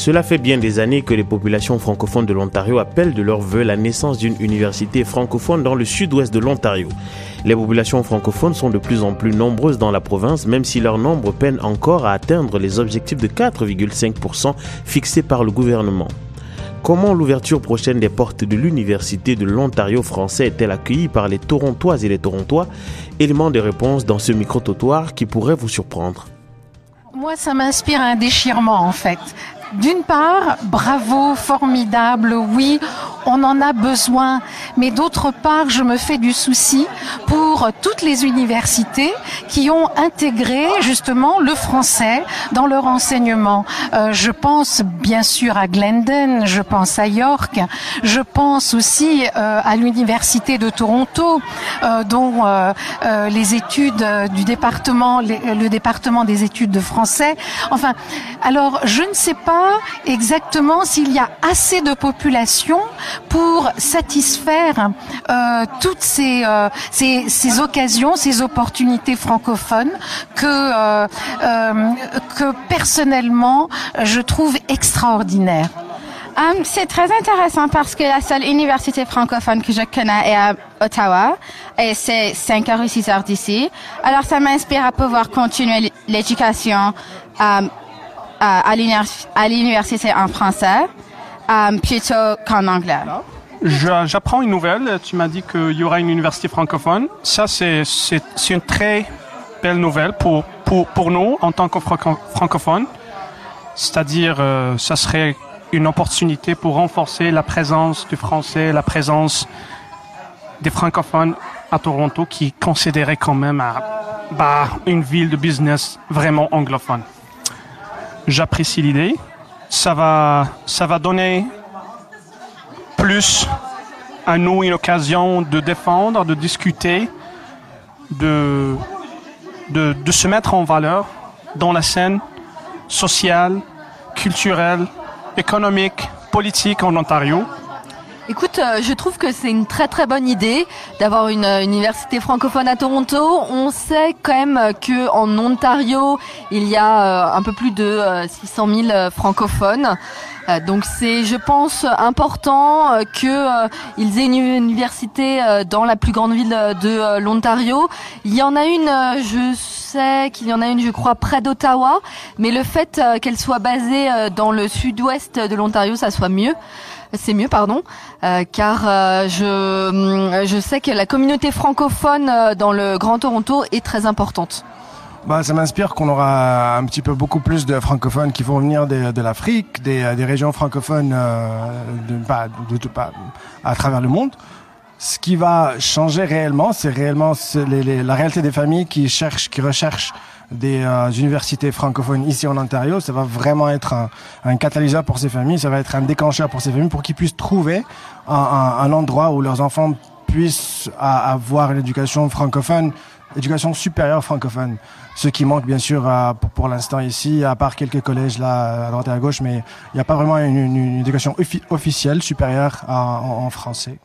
Cela fait bien des années que les populations francophones de l'Ontario appellent de leur vœu la naissance d'une université francophone dans le sud-ouest de l'Ontario. Les populations francophones sont de plus en plus nombreuses dans la province, même si leur nombre peine encore à atteindre les objectifs de 4,5% fixés par le gouvernement. Comment l'ouverture prochaine des portes de l'Université de l'Ontario français est-elle accueillie par les Torontoises et les Torontois? Élément de réponse dans ce micro-trottoir qui pourrait vous surprendre. Moi, ça m'inspire un déchirement en fait. D'une part, bravo, formidable, oui, on en a besoin, mais d'autre part, je me fais du souci pour toutes les universités qui ont intégré justement le français dans leur enseignement. Euh, je pense bien sûr à Glendon, je pense à York, je pense aussi euh, à l'université de Toronto, euh, dont les études du département, le département des études de français. Enfin, alors je ne sais pas exactement s'il y a assez de population pour satisfaire euh, toutes ces, euh, ces, ces, occasions, ces opportunités francophones que, euh, euh que personnellement je trouve extraordinaires. Um, c'est très intéressant parce que la seule université francophone que je connais est à Ottawa et c'est 5 heures ou 6 heures d'ici. Alors ça m'inspire à pouvoir continuer l'éducation um, à l'université en français euh, plutôt qu'en anglais. J'apprends une nouvelle. Tu m'as dit qu'il y aura une université francophone. Ça, c'est une très belle nouvelle pour, pour, pour nous en tant que francophones. C'est-à-dire, euh, ça serait une opportunité pour renforcer la présence du français, la présence des francophones à Toronto qui est considérée quand même à, bah, une ville de business vraiment anglophone j'apprécie l'idée. Ça va, ça va donner plus à nous une occasion de défendre, de discuter, de, de, de se mettre en valeur dans la scène sociale, culturelle, économique, politique en Ontario. Écoute, euh, je trouve que c'est une très très bonne idée d'avoir une euh, université francophone à Toronto. On sait quand même que en Ontario, il y a euh, un peu plus de 600 000 francophones. Donc c'est, je pense, important que ils aient une université dans la plus grande ville de l'Ontario. Il y en a une, je sais qu'il y en a une, je crois, près d'Ottawa, mais le fait qu'elle soit basée dans le sud-ouest de l'Ontario, ça soit mieux c'est mieux, pardon, euh, car euh, je, mm, je sais que la communauté francophone euh, dans le Grand Toronto est très importante. Bah, ça m'inspire qu'on aura un petit peu beaucoup plus de francophones qui vont venir de, l'Afrique, des, régions francophones de, de, à travers le monde. Ce qui va changer réellement, c'est réellement la réalité des familles qui cherchent, qui recherchent des euh, universités francophones ici en Ontario. Ça va vraiment être un, catalyseur pour ces familles, ça va être un déclencheur pour ces familles pour qu'ils puissent trouver un, endroit où leurs enfants puissent avoir une éducation francophone, éducation supérieure francophone. Ce qui manque bien sûr pour, l'instant ici, à part quelques collèges là à droite et à gauche, mais il n'y a pas vraiment une, éducation officielle supérieure en français.